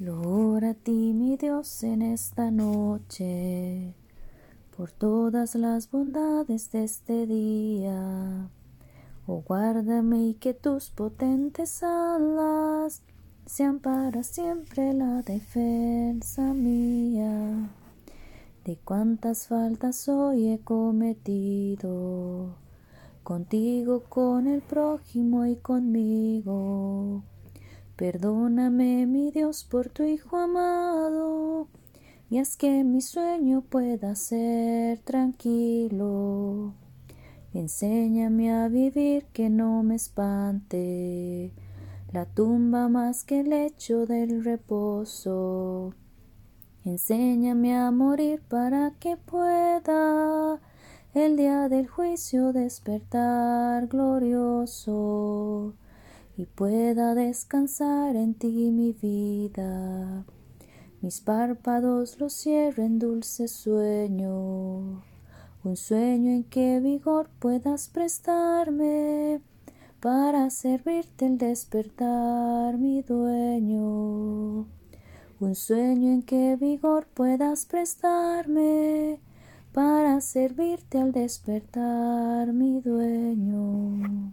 Lo a ti, mi Dios, en esta noche, por todas las bondades de este día. Oh, guárdame y que tus potentes alas sean para siempre la defensa mía. De cuántas faltas hoy he cometido, contigo, con el prójimo y conmigo. Perdóname, mi Dios, por tu Hijo amado, y haz que mi sueño pueda ser tranquilo. Enséñame a vivir que no me espante la tumba más que el lecho del reposo. Enséñame a morir para que pueda el día del juicio despertar glorioso y pueda descansar en ti mi vida. Mis párpados los cierro en dulce sueño un sueño en que vigor puedas prestarme para servirte el despertar, mi dueño. Un sueño en que vigor puedas prestarme para servirte al despertar, mi dueño.